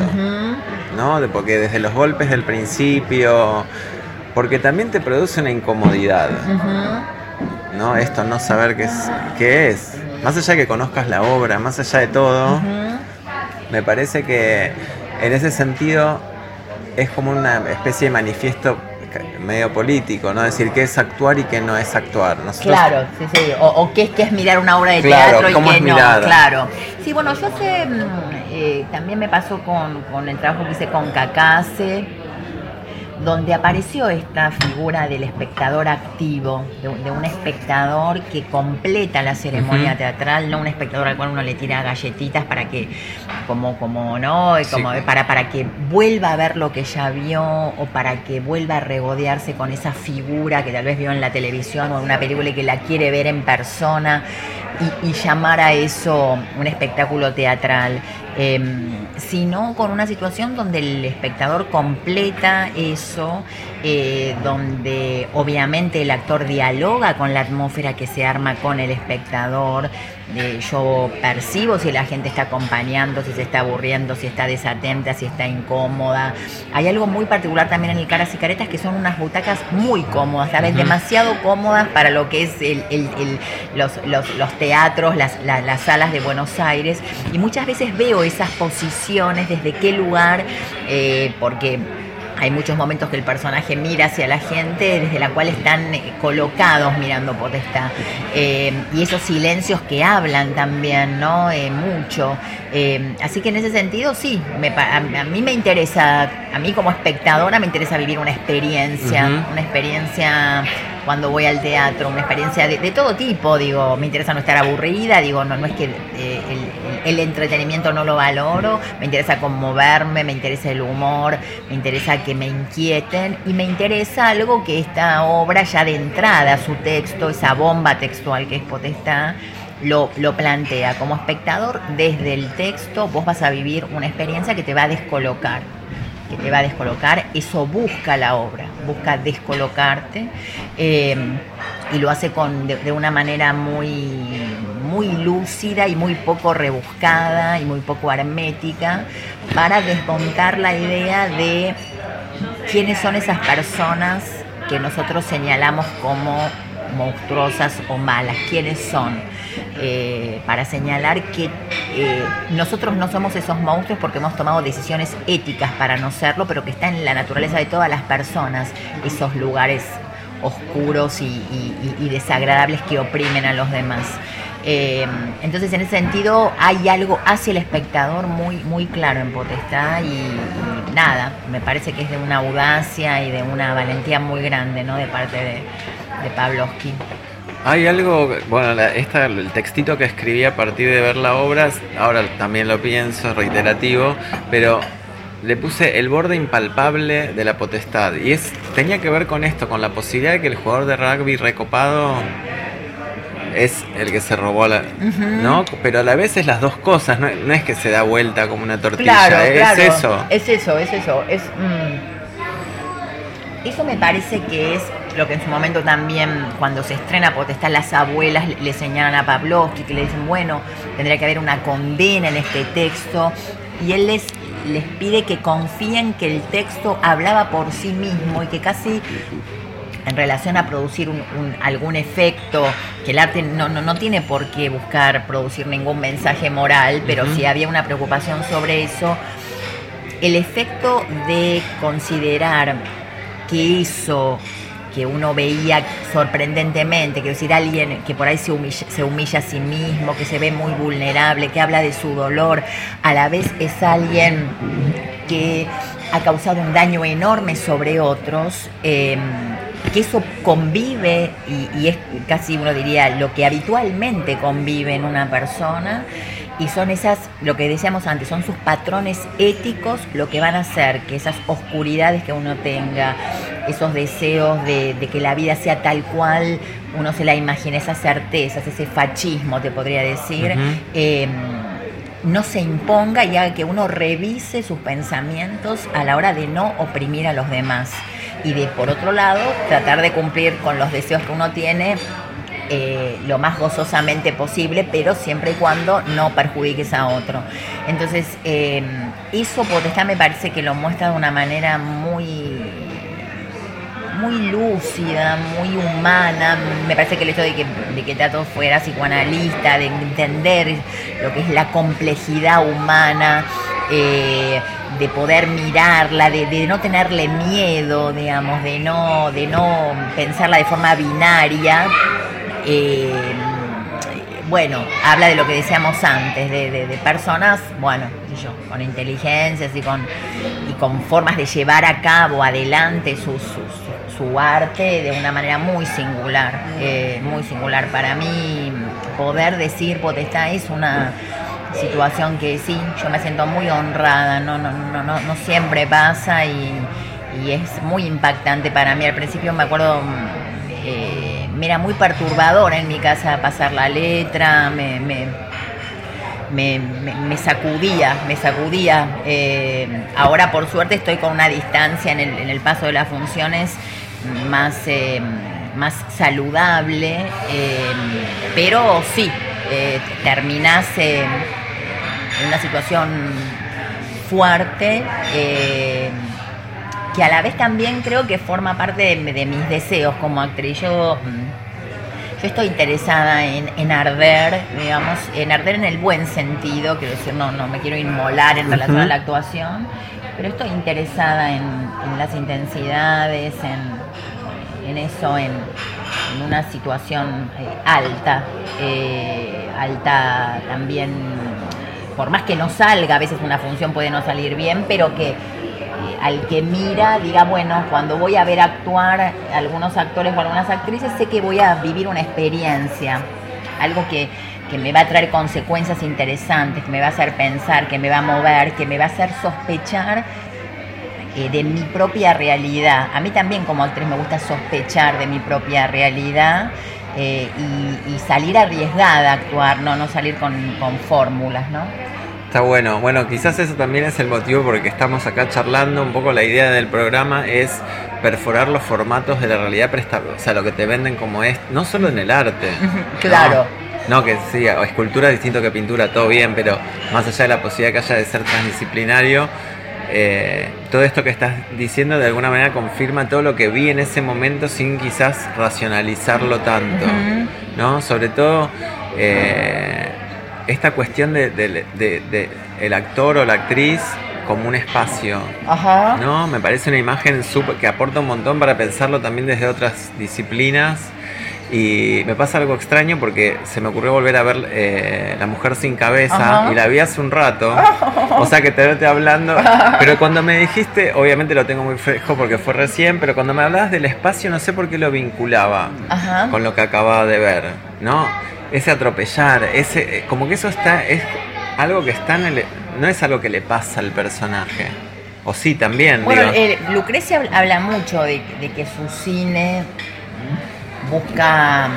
¿no? Porque desde los golpes del principio, porque también te produce una incomodidad, ¿no? Esto no saber qué es, qué es. Más allá de que conozcas la obra, más allá de todo, me parece que en ese sentido es como una especie de manifiesto medio político, ¿no? Decir qué es actuar y qué no es actuar. claro, sí, sí. O, qué, es, qué es mirar una obra de teatro y qué no. Claro. Sí, bueno, yo sé, mm, eh, también me pasó con, con el trabajo que hice con Cacase donde apareció esta figura del espectador activo, de, un espectador que completa la ceremonia teatral, no un espectador al cual uno le tira galletitas para que, como, como, ¿no? Como para, para que vuelva a ver lo que ya vio o para que vuelva a regodearse con esa figura que tal vez vio en la televisión o en una película y que la quiere ver en persona y llamar a eso un espectáculo teatral. Em, sino con una situación donde el espectador completa eso, eh, donde obviamente el actor dialoga con la atmósfera que se arma con el espectador, yo percibo si la gente está acompañando, si se está aburriendo, si está desatenta, si está incómoda. Hay algo muy particular también en el Caras y Caretas que son unas butacas muy cómodas, ¿sabes? Demasiado cómodas para lo que es los, teatros, las, las salas de Buenos Aires. Y muchas veces veo esas posiciones, desde qué lugar, eh, porque hay muchos momentos que el personaje mira hacia la gente desde la cual están eh, colocados mirando potestad. Eh, y esos silencios que hablan también, ¿no? Eh, mucho. así que en ese sentido, sí, a, mí me interesa, a mí como espectadora me interesa vivir una experiencia, una experiencia cuando voy al teatro, una experiencia de, todo tipo, digo, me interesa no estar aburrida, digo, no, no es que eh, el, entretenimiento no lo valoro, me interesa conmoverme, me interesa el humor, me interesa que me inquieten y me interesa algo que esta obra ya de entrada, su texto, esa bomba textual que es Potestad, lo, plantea. Como espectador, desde el texto vos vas a vivir una experiencia que te va a descolocar te va a descolocar, eso busca la obra, busca descolocarte eh, y lo hace con, de, una manera muy, muy lúcida y muy poco rebuscada y muy poco hermética para desmontar la idea de quiénes son esas personas que nosotros señalamos como monstruosas o malas, quiénes son eh, para señalar que eh, nosotros no somos esos monstruos porque hemos tomado decisiones éticas para no serlo, pero que está en la naturaleza de todas las personas, esos lugares oscuros y, desagradables que oprimen a los demás. Eh, entonces, en ese sentido, hay algo hacia el espectador muy, muy claro en Potestad y, nada, me parece que es de una audacia y de una valentía muy grande, ¿no? De parte de, de Pavlovsky. Hay algo, bueno, esta, el textito que escribí a partir de ver la obra, ahora también lo pienso, reiterativo, pero le puse el borde impalpable de la potestad. Y es tenía que ver con esto, con la posibilidad de que el jugador de rugby recopado es el que se robó la. ¿No? Pero a la vez es las dos cosas, no, es que se da vuelta como una tortilla, es eso. Es eso, es eso. Es, mm, Eso me parece que es lo que en su momento también, cuando se estrena Potestad, las abuelas le señalan a Pavlovsky, que le dicen, bueno, tendría que haber una condena en este texto, y él les, les pide que confíen que el texto hablaba por sí mismo y que casi en relación a producir algún efecto, que el arte no, no, tiene por qué buscar producir ningún mensaje moral, pero si había una preocupación sobre eso, el efecto de considerar que eso que uno veía sorprendentemente, quiero decir, alguien que por ahí se humilla, se humilla a sí mismo, que se ve muy vulnerable, que habla de su dolor, a la vez es alguien que ha causado un daño enorme sobre otros, em, que eso convive y, y es casi uno diría lo que habitualmente convive en una persona y son esas, lo que decíamos antes, son sus patrones éticos lo que van a hacer que esas oscuridades que uno tenga, esos deseos de, que la vida sea tal cual uno se la imagina, esas certezas, ese fascismo, te podría decir, em, no se imponga y haga que uno revise sus pensamientos a la hora de no oprimir a los demás. Y de por otro lado, tratar de cumplir con los deseos que uno tiene eh, lo más gozosamente posible, pero siempre y cuando no perjudiques a otro. Entonces, eh, eso Potestad me parece que lo muestra de una manera muy muy lúcida, muy humana. Me parece que el hecho de que, de que Tato fuera psicoanalista, de entender lo que es la complejidad humana, eh, de poder mirarla, de, no tenerle miedo, digamos, de no, de no pensarla de forma binaria. Eh, bueno, habla de lo que decíamos antes, de, personas, bueno, yo, con inteligencias y con, y con formas de llevar a cabo adelante su arte de una manera muy singular, eh, muy singular. Para mí, poder decir potestad es una situación que sí, yo me siento muy honrada, no, no, no, no, no siempre pasa y, es muy impactante para mí. Al principio me acuerdo, eh, me era muy perturbador en mi casa pasar la letra, me, me me, sacudía, me sacudía. Eh, ahora por suerte estoy con una distancia en el, paso de las funciones más, eh, más saludable, pero sí, terminas en una situación fuerte que a la vez también creo que forma parte de, mis deseos como actriz. Yo, mm, yo estoy interesada en, arder, digamos, en arder en el buen sentido, quiero decir, no, no me quiero inmolar en relación a la actuación, pero estoy interesada en las intensidades, en, en eso, en, una situación eh, alta, eh, alta también, por más que no salga, a veces una función puede no salir bien, pero que eh, al que mira diga, bueno, cuando voy a ver actuar algunos actores o algunas actrices, sé que voy a vivir una experiencia, algo que, que me va a traer consecuencias interesantes, que me va a hacer pensar, que me va a mover, que me va a hacer sospechar eh, de mi propia realidad. A mí también como actriz me gusta sospechar de mi propia realidad eh, y, salir arriesgada a actuar, no, no salir con, fórmulas, ¿no? Está bueno. Bueno, quizás eso también es el motivo por el que estamos acá charlando. Un poco la idea del programa es perforar los formatos de la realidad o sea, lo que te venden como es, no solo en el arte. claro. No, que sí, escultura es distinto que pintura, todo bien, pero más allá de la posibilidad que haya de ser transdisciplinario, eh, todo esto que estás diciendo de alguna manera confirma todo lo que vi en ese momento sin quizás racionalizarlo tanto, ¿no? Sobre todo eh, esta cuestión de, el actor o la actriz como un espacio, ¿no? Me parece una imagen super, que aporta un montón para pensarlo también desde otras disciplinas y me pasa algo extraño porque se me ocurrió volver a ver eh, La Mujer Sin Cabeza y la vi hace un rato. O sea que te estoy hablando. Pero cuando me dijiste, obviamente lo tengo muy fresco porque fue recién, pero cuando me hablabas del espacio no sé por qué lo vinculaba con lo que acababa de ver. ¿No? Ese atropellar, ese. Eh, como que eso está. es algo que está en el. no es algo que le pasa al personaje. O sí, también. Bueno, Lucrecia habla mucho de, de que su cine busca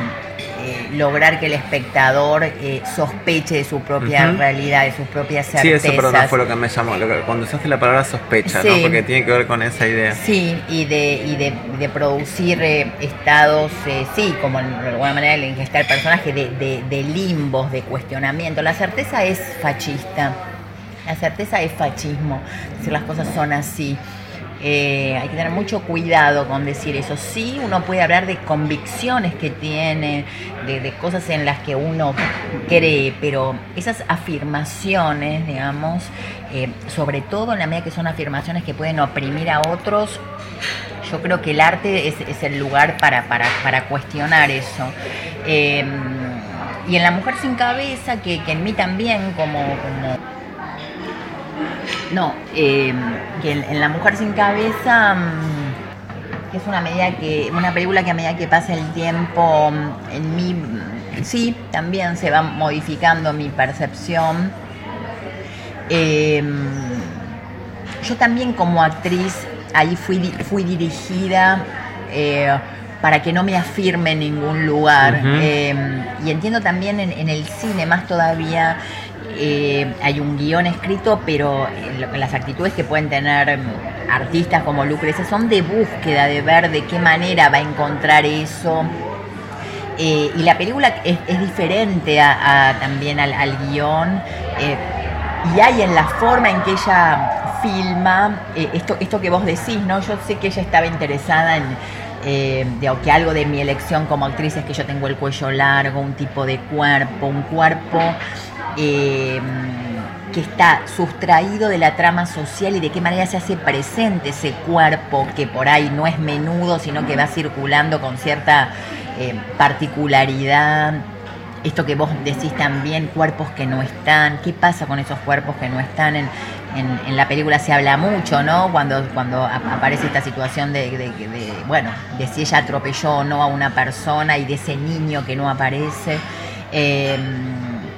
eh, lograr que el espectador eh, sospeche de su propia realidad, de sus propias certezas. Sí, eso perdón, fue lo que me llamó, cuando se hace la palabra sospecha, ¿no? porque tiene que ver con esa idea. Sí, y de, y de, de producir eh, estados, sí, como de alguna manera el ingestar el personaje, de, de limbos, de cuestionamiento. La certeza es fascista, la certeza es fascismo, decir las cosas son así. Eh, hay que tener mucho cuidado con decir eso. Sí, uno puede hablar de convicciones que tiene, de, cosas en las que uno cree, pero esas afirmaciones, digamos, eh, sobre todo en la medida que son afirmaciones que pueden oprimir a otros, yo creo que el arte es, el lugar para, para, cuestionar eso. Em, y en La Mujer sin Cabeza, que, en mí también, como no, eh, que en, La Mujer sin Cabeza, mm, que es una medida que, una película que a medida que pasa el tiempo, mm, en mí, mm, sí, también se va modificando mi percepción. Eh, yo también como actriz ahí fui, fui dirigida eh, para que no me afirme en ningún lugar. y entiendo también en, el cine más todavía eh, hay un guion escrito, pero las actitudes que pueden tener mm, artistas como Lucrecia son de búsqueda, de ver de qué manera va a encontrar eso. Eh, y la película es, diferente a, también al, guion. Eh, y hay en la forma en que ella filma eh, esto, esto que vos decís, ¿no? Yo sé que ella estaba interesada en, eh, que algo de mi elección como actriz es que yo tengo el cuello largo, un tipo de cuerpo, un cuerpo que está sustraído de la trama social y de qué manera se hace presente ese cuerpo que por ahí no es menudo, sino que va circulando con cierta eh, particularidad. Esto que vos decís también, cuerpos que no están, ¿qué pasa con esos cuerpos que no están? En, en, la película se habla mucho, ¿no? Cuando, cuando aparece esta situación de, bueno, de si ella atropelló o no a una persona y de ese niño que no aparece. Eh,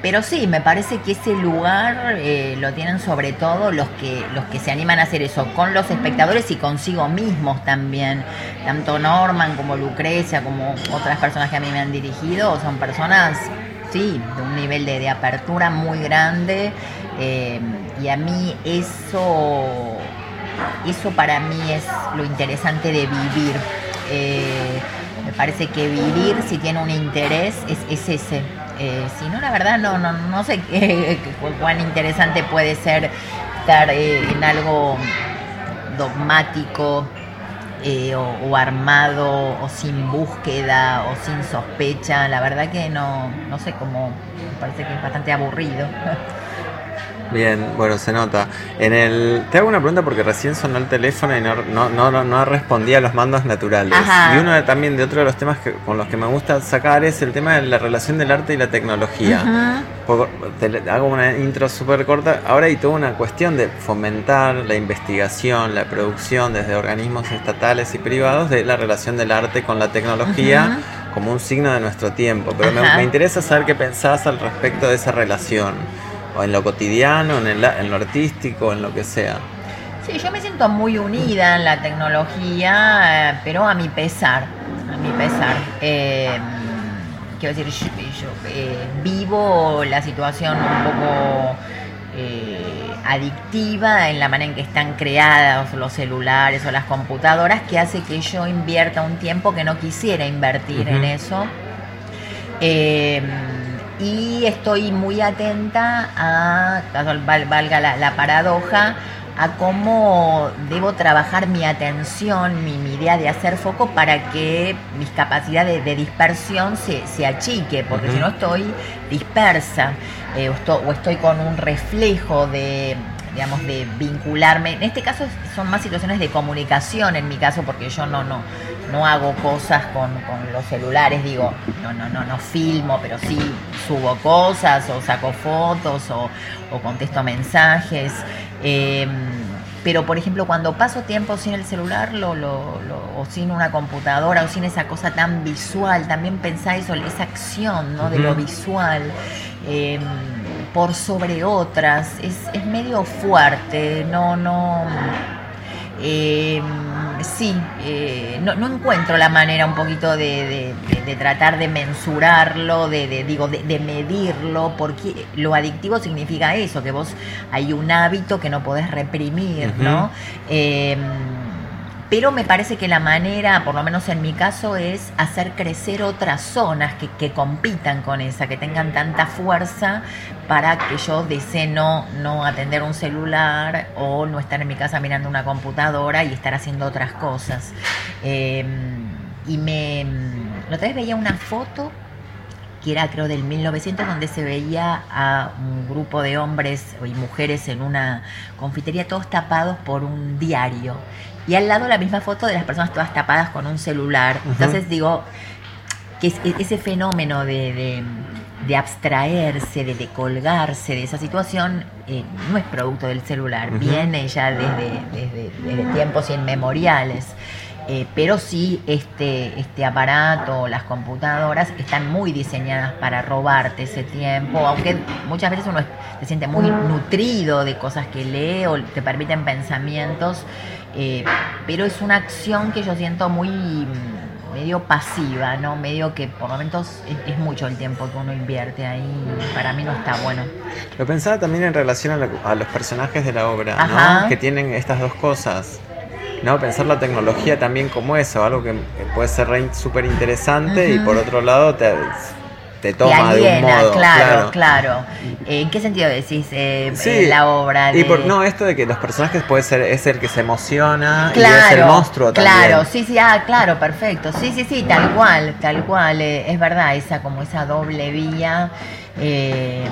pero sí, me parece que ese lugar eh, lo tienen sobre todo los que, los que se animan a hacer eso, con los espectadores y consigo mismos también. Tanto Norman como Lucrecia, como otras personas que a mí me han dirigido, son personas, sí, de un nivel de, apertura muy grande. Eh, y a mí eso, eso para mí es lo interesante de vivir. Eh, me parece que vivir, si tiene un interés, es, es ese eh, si no, la verdad no, no, no sé qué, cuán interesante puede ser estar eh, en algo dogmático eh, o, armado o sin búsqueda o sin sospecha. La verdad que no, no sé cómo, me parece que es bastante aburrido. Bien, bueno, se nota. En el, te hago una pregunta porque recién sonó el teléfono y no, no, no, no respondía a los mandos naturales. Y uno también de otro de los temas que, con los que me gusta sacar es el tema de la relación del arte y la tecnología. te hago una intro súper corta. Ahora hay toda una cuestión de fomentar la investigación, la producción desde organismos estatales y privados de la relación del arte con la tecnología. como un signo de nuestro tiempo, pero me, me interesa saber qué pensás al respecto de esa relación o en lo cotidiano, en, en lo artístico, en lo que sea. Sí, yo me siento muy unida en la tecnología, eh, pero a mi pesar, a mi pesar. Eh, quiero decir, yo, eh, vivo la situación un poco adictiva en la manera en que están creados los celulares o las computadoras, que hace que yo invierta un tiempo que no quisiera invertir en eso y estoy muy atenta a, valga la, paradoja, a cómo debo trabajar mi atención, mi, idea de hacer foco para que mis capacidades de, dispersión se, se, achique, porque si no estoy dispersa eh, o, estoy, con un reflejo de, digamos, de vincularme. En este caso son más situaciones de comunicación, en mi caso, porque yo no, no, no hago cosas con, los celulares, digo, no, no, no, no filmo, pero sí subo cosas o saco fotos o, contesto mensajes. Em, pero por ejemplo, cuando paso tiempo sin el celular lo, o sin una computadora o sin esa cosa tan visual, también pensáis eso, esa acción ¿no? de lo visual. Em, por sobre otras, es, es medio fuerte, no, no, eh, sí, eh, no, encuentro la manera un poquito de, tratar de mensurarlo, de, digo, de, medirlo, porque lo adictivo significa eso, que vos hay un hábito que no podés reprimir, ¿no? Eh, pero me parece que la manera, por lo menos en mi caso, es hacer crecer otras zonas que, compitan con esa, que tengan tanta fuerza para que yo desee no, no atender un celular o no estar en mi casa mirando una computadora y estar haciendo otras cosas. Em, y me... La otra vez veía una foto que era creo del 1900, donde se veía a un grupo de hombres y mujeres en una confitería, todos tapados por un diario y al lado la misma foto de las personas todas tapadas con un celular. Entonces digo que e-, ese fenómeno de, abstraerse, de, colgarse de esa situación, eh, no es producto del celular, viene ya desde, desde, tiempos inmemoriales. Eh, pero sí este, este aparato, las computadoras, están muy diseñadas para robarte ese tiempo, aunque muchas veces uno se siente muy nutrido de cosas que lee o te permiten pensamientos eh, pero es una acción que yo siento muy mm, medio pasiva, ¿no? Medio que por momentos es, mucho el tiempo que uno invierte ahí, para mí no está bueno. Lo pensaba también en relación a, los personajes de la obra, ¿no? Que tienen estas dos cosas. ¿no? Pensar la tecnología también como eso, algo que puede ser súper interesante y por otro lado te, te toma de un modo. Claro, claro. ¿En qué sentido decís eh, la obra? Y por, no, esto de que los personajes puede ser, es el que se emociona y es el monstruo también. Claro, sí, sí, ah, claro, perfecto. Sí, sí, sí, tal cual, tal cual. Eh, es verdad, esa como esa doble vía. Eh,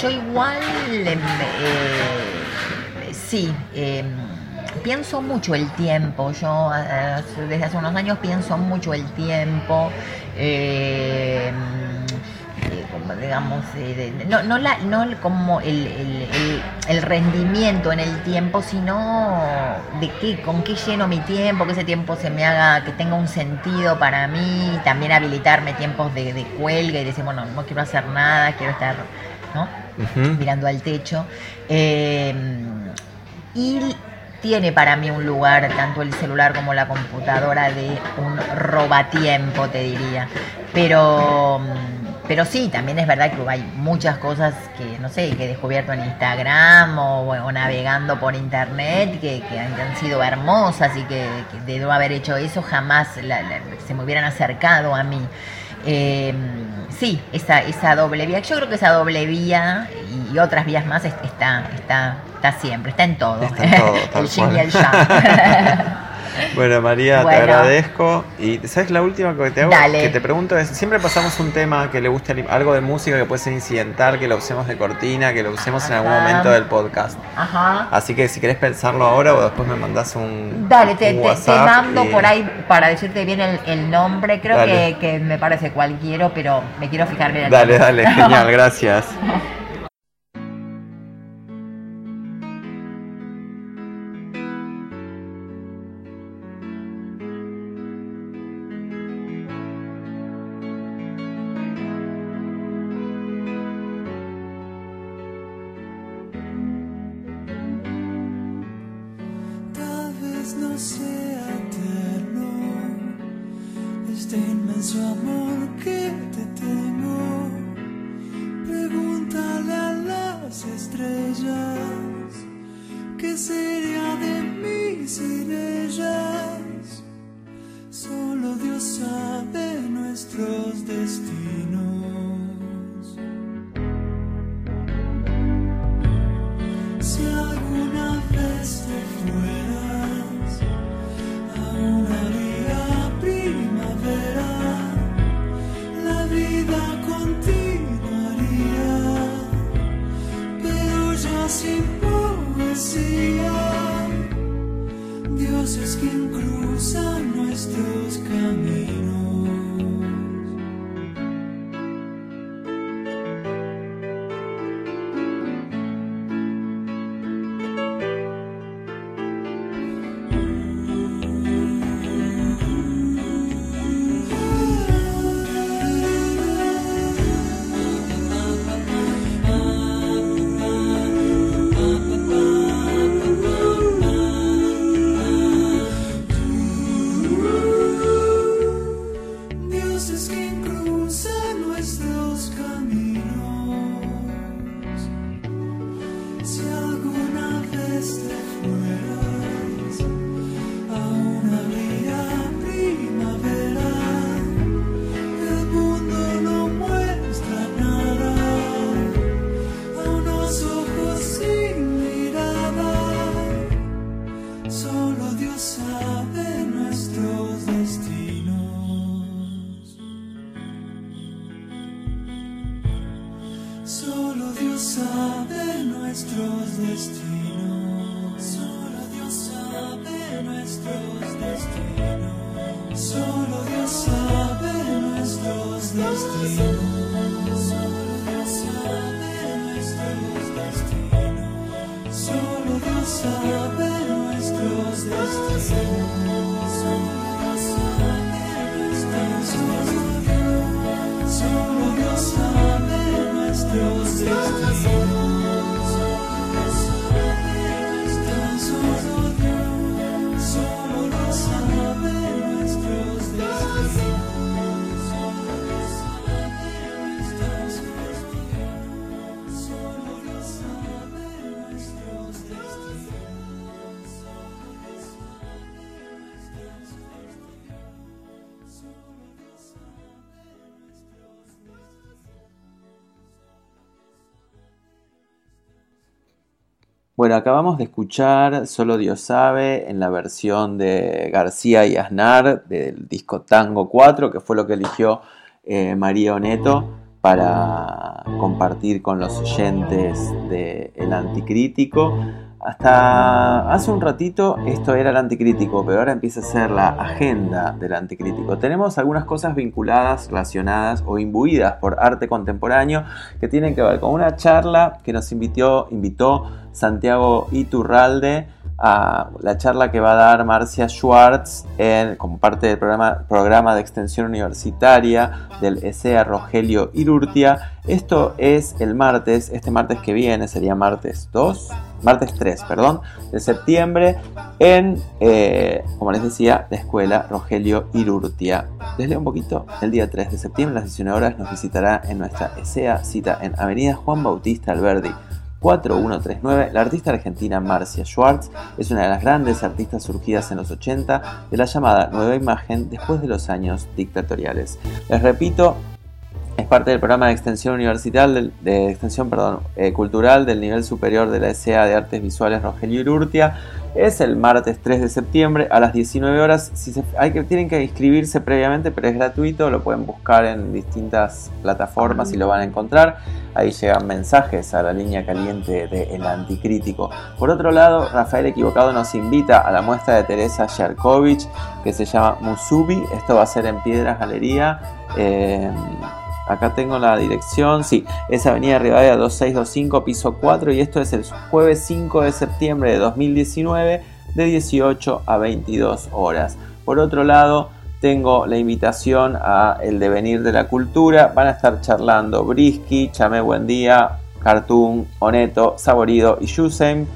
yo igual, em, sí, em, pienso mucho el tiempo. Yo desde hace unos años pienso mucho el tiempo. Eh, digamos, eh, no, no, la, no como el, el, rendimiento en el tiempo, sino de qué, con qué lleno mi tiempo, que ese tiempo se me haga, que tenga un sentido para mí, también habilitarme tiempos de, de cuelga y decir, bueno, no quiero hacer nada, quiero estar ¿no? mirando al techo. Eh, y tiene para mí un lugar, tanto el celular como la computadora, de un robatiempo, te diría. Pero pero sí, también es verdad que hay muchas cosas que, no sé, que he descubierto en Instagram o, navegando por internet que, han, sido hermosas y que, de no haber hecho eso jamás se me hubieran acercado a mí. Em, sí, esa, esa doble vía. Yo creo que esa doble vía y, otras vías más está, está, está siempre, está en todo. Está en todo el yin y el yang. Bueno, María, te agradezco. Y ¿sabes la última que te hago? Que te pregunto es, siempre pasamos un tema que le guste algo de música que puede ser incidental, que lo usemos de cortina, que lo usemos en algún momento del podcast. Ajá. Así que si querés pensarlo ahora o después me mandás un Dale, te, mando por ahí para decirte bien el, nombre. Creo que, que, me parece cualquiera, pero me quiero fijar bien. Dale, dale, genial, gracias. Acabamos de escuchar Solo Dios sabe en la versión de García y Aznar del disco Tango 4, que fue lo que eligió eh, María Oneto para compartir con los oyentes de El Anticrítico. Hasta hace un ratito esto era el anticrítico, pero ahora empieza a ser la agenda del anticrítico. Tenemos algunas cosas vinculadas, relacionadas o imbuidas por arte contemporáneo que tienen que ver con una charla que nos invitó, invitó Santiago Iturralde a la charla que va a dar Marcia Schwartz en, como parte del programa, programa de extensión universitaria del ESEA Rogelio Irurtia. Esto es el martes, este martes que viene sería martes 2, martes 3, perdón, de septiembre en, eh, como les decía, la escuela Rogelio Irurtia. Les leo un poquito. El día 3 de septiembre a las 19 horas nos visitará en nuestra ESEA cita en Avenida Juan Bautista Alberdi 4139, la artista argentina Marcia Schwartz es una de las grandes artistas surgidas en los 80 de la llamada nueva imagen después de los años dictatoriales. Les repito, es parte del programa de extensión universitaria, de extensión perdón, eh, cultural del nivel superior de la SA de Artes Visuales Rogelio Urrutia. Es el martes 3 de septiembre a las 19 horas. Si hay que, tienen que inscribirse previamente, pero es gratuito. Lo pueden buscar en distintas plataformas y lo van a encontrar. Ahí llegan mensajes a la línea caliente de Anticrítico. Por otro lado, Rafael Equivocado nos invita a la muestra de Teresa Yarkovich que se llama Musubi. Esto va a ser en Piedras Galería. Eh, Acá tengo la dirección, sí, es Avenida Rivadavia 2625, piso 4 y esto es el jueves 5 de septiembre de 2019 de 18 a 22 horas. Por otro lado, tengo la invitación a El Devenir de la Cultura. Van a estar charlando Brisky, Chamé Buen Día, Cartoon, Oneto, Saborido y Yusem.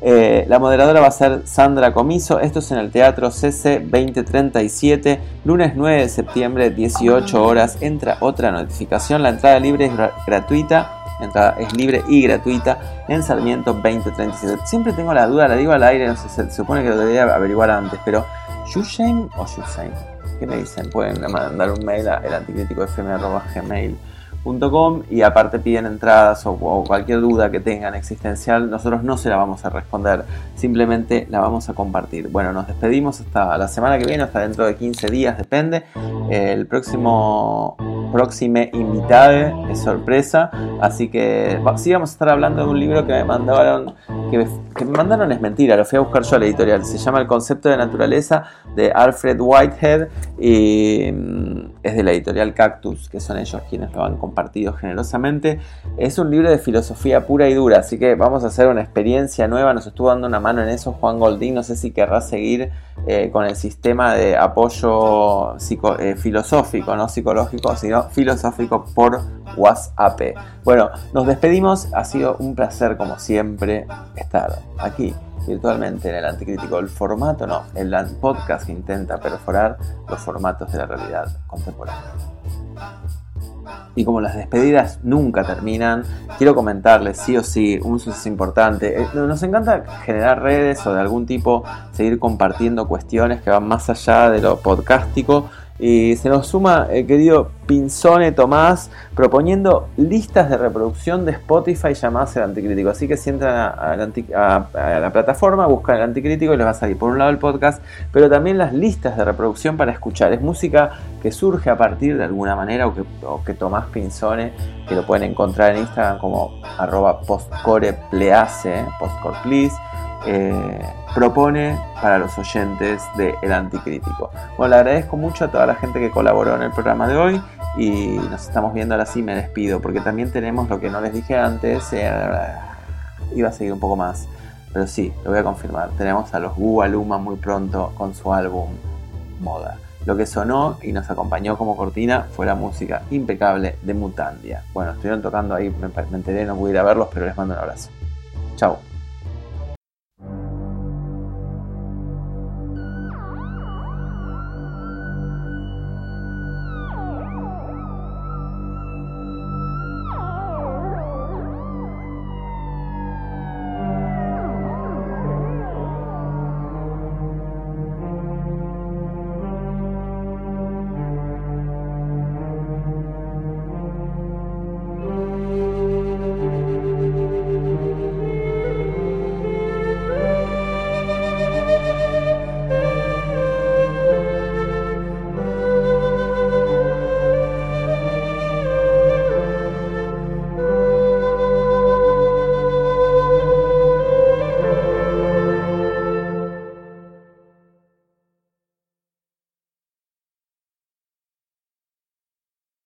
Eh, la moderadora va a ser Sandra Comiso. Esto es en el Teatro CC 2037, lunes 9 de septiembre, 18 horas. Entra otra notificación. La entrada libre es gratuita. Entrada es libre y gratuita en Sarmiento 2037. Siempre tengo la duda, la digo al aire, no sé, se, supone que lo debería averiguar antes, pero Yusheim o Yusheim? ¿Qué me dicen? Pueden mandar un mail a y aparte piden entradas o, cualquier duda que tengan existencial, nosotros no se la vamos a responder, simplemente la vamos a compartir. Bueno, nos despedimos hasta la semana que viene, hasta dentro de 15 días, depende. El próximo próximo invitado es sorpresa, así que sí vamos a estar hablando de un libro que me mandaron, que me, mandaron es mentira, lo fui a buscar yo a la editorial, se llama El concepto de naturaleza de Alfred Whitehead y mm, es de la editorial Cactus, que son ellos quienes lo han compartido generosamente. Es un libro de filosofía pura y dura, así que vamos a hacer una experiencia nueva. Nos estuvo dando una mano en eso Juan Goldín. No sé si querrá seguir eh, con el sistema de apoyo eh, filosófico, no psicológico, sino filosófico por WhatsApp. Bueno, nos despedimos. Ha sido un placer, como siempre, estar aquí virtualmente en el anticrítico. El formato no, el podcast que intenta perforar los formatos de la realidad contemporánea. Y como las despedidas nunca terminan, quiero comentarles sí o sí un suceso importante. Eh, nos encanta generar redes o de algún tipo seguir compartiendo cuestiones que van más allá de lo podcástico y se nos suma el querido Pinzone Tomás proponiendo listas de reproducción de Spotify llamadas el anticrítico. Así que si entran a, la plataforma, buscan el anticrítico y les va a salir por un lado el podcast, pero también las listas de reproducción para escuchar. Es música que surge a partir de alguna manera o que, Tomás Pinzone, que lo pueden encontrar en Instagram como arroba postcoreplease eh, propone para los oyentes de El Anticrítico. Bueno, le agradezco mucho a toda la gente que colaboró en el programa de hoy y nos estamos viendo ahora sí me despido porque también tenemos lo que no les dije antes, eh, iba a seguir un poco más, pero sí, lo voy a confirmar, tenemos a los Gualuma muy pronto con su álbum Moda. Lo que sonó y nos acompañó como cortina fue la música impecable de Mutandia. Bueno, estuvieron tocando ahí, me, me enteré, no pude ir a verlos, pero les mando un abrazo. Chao.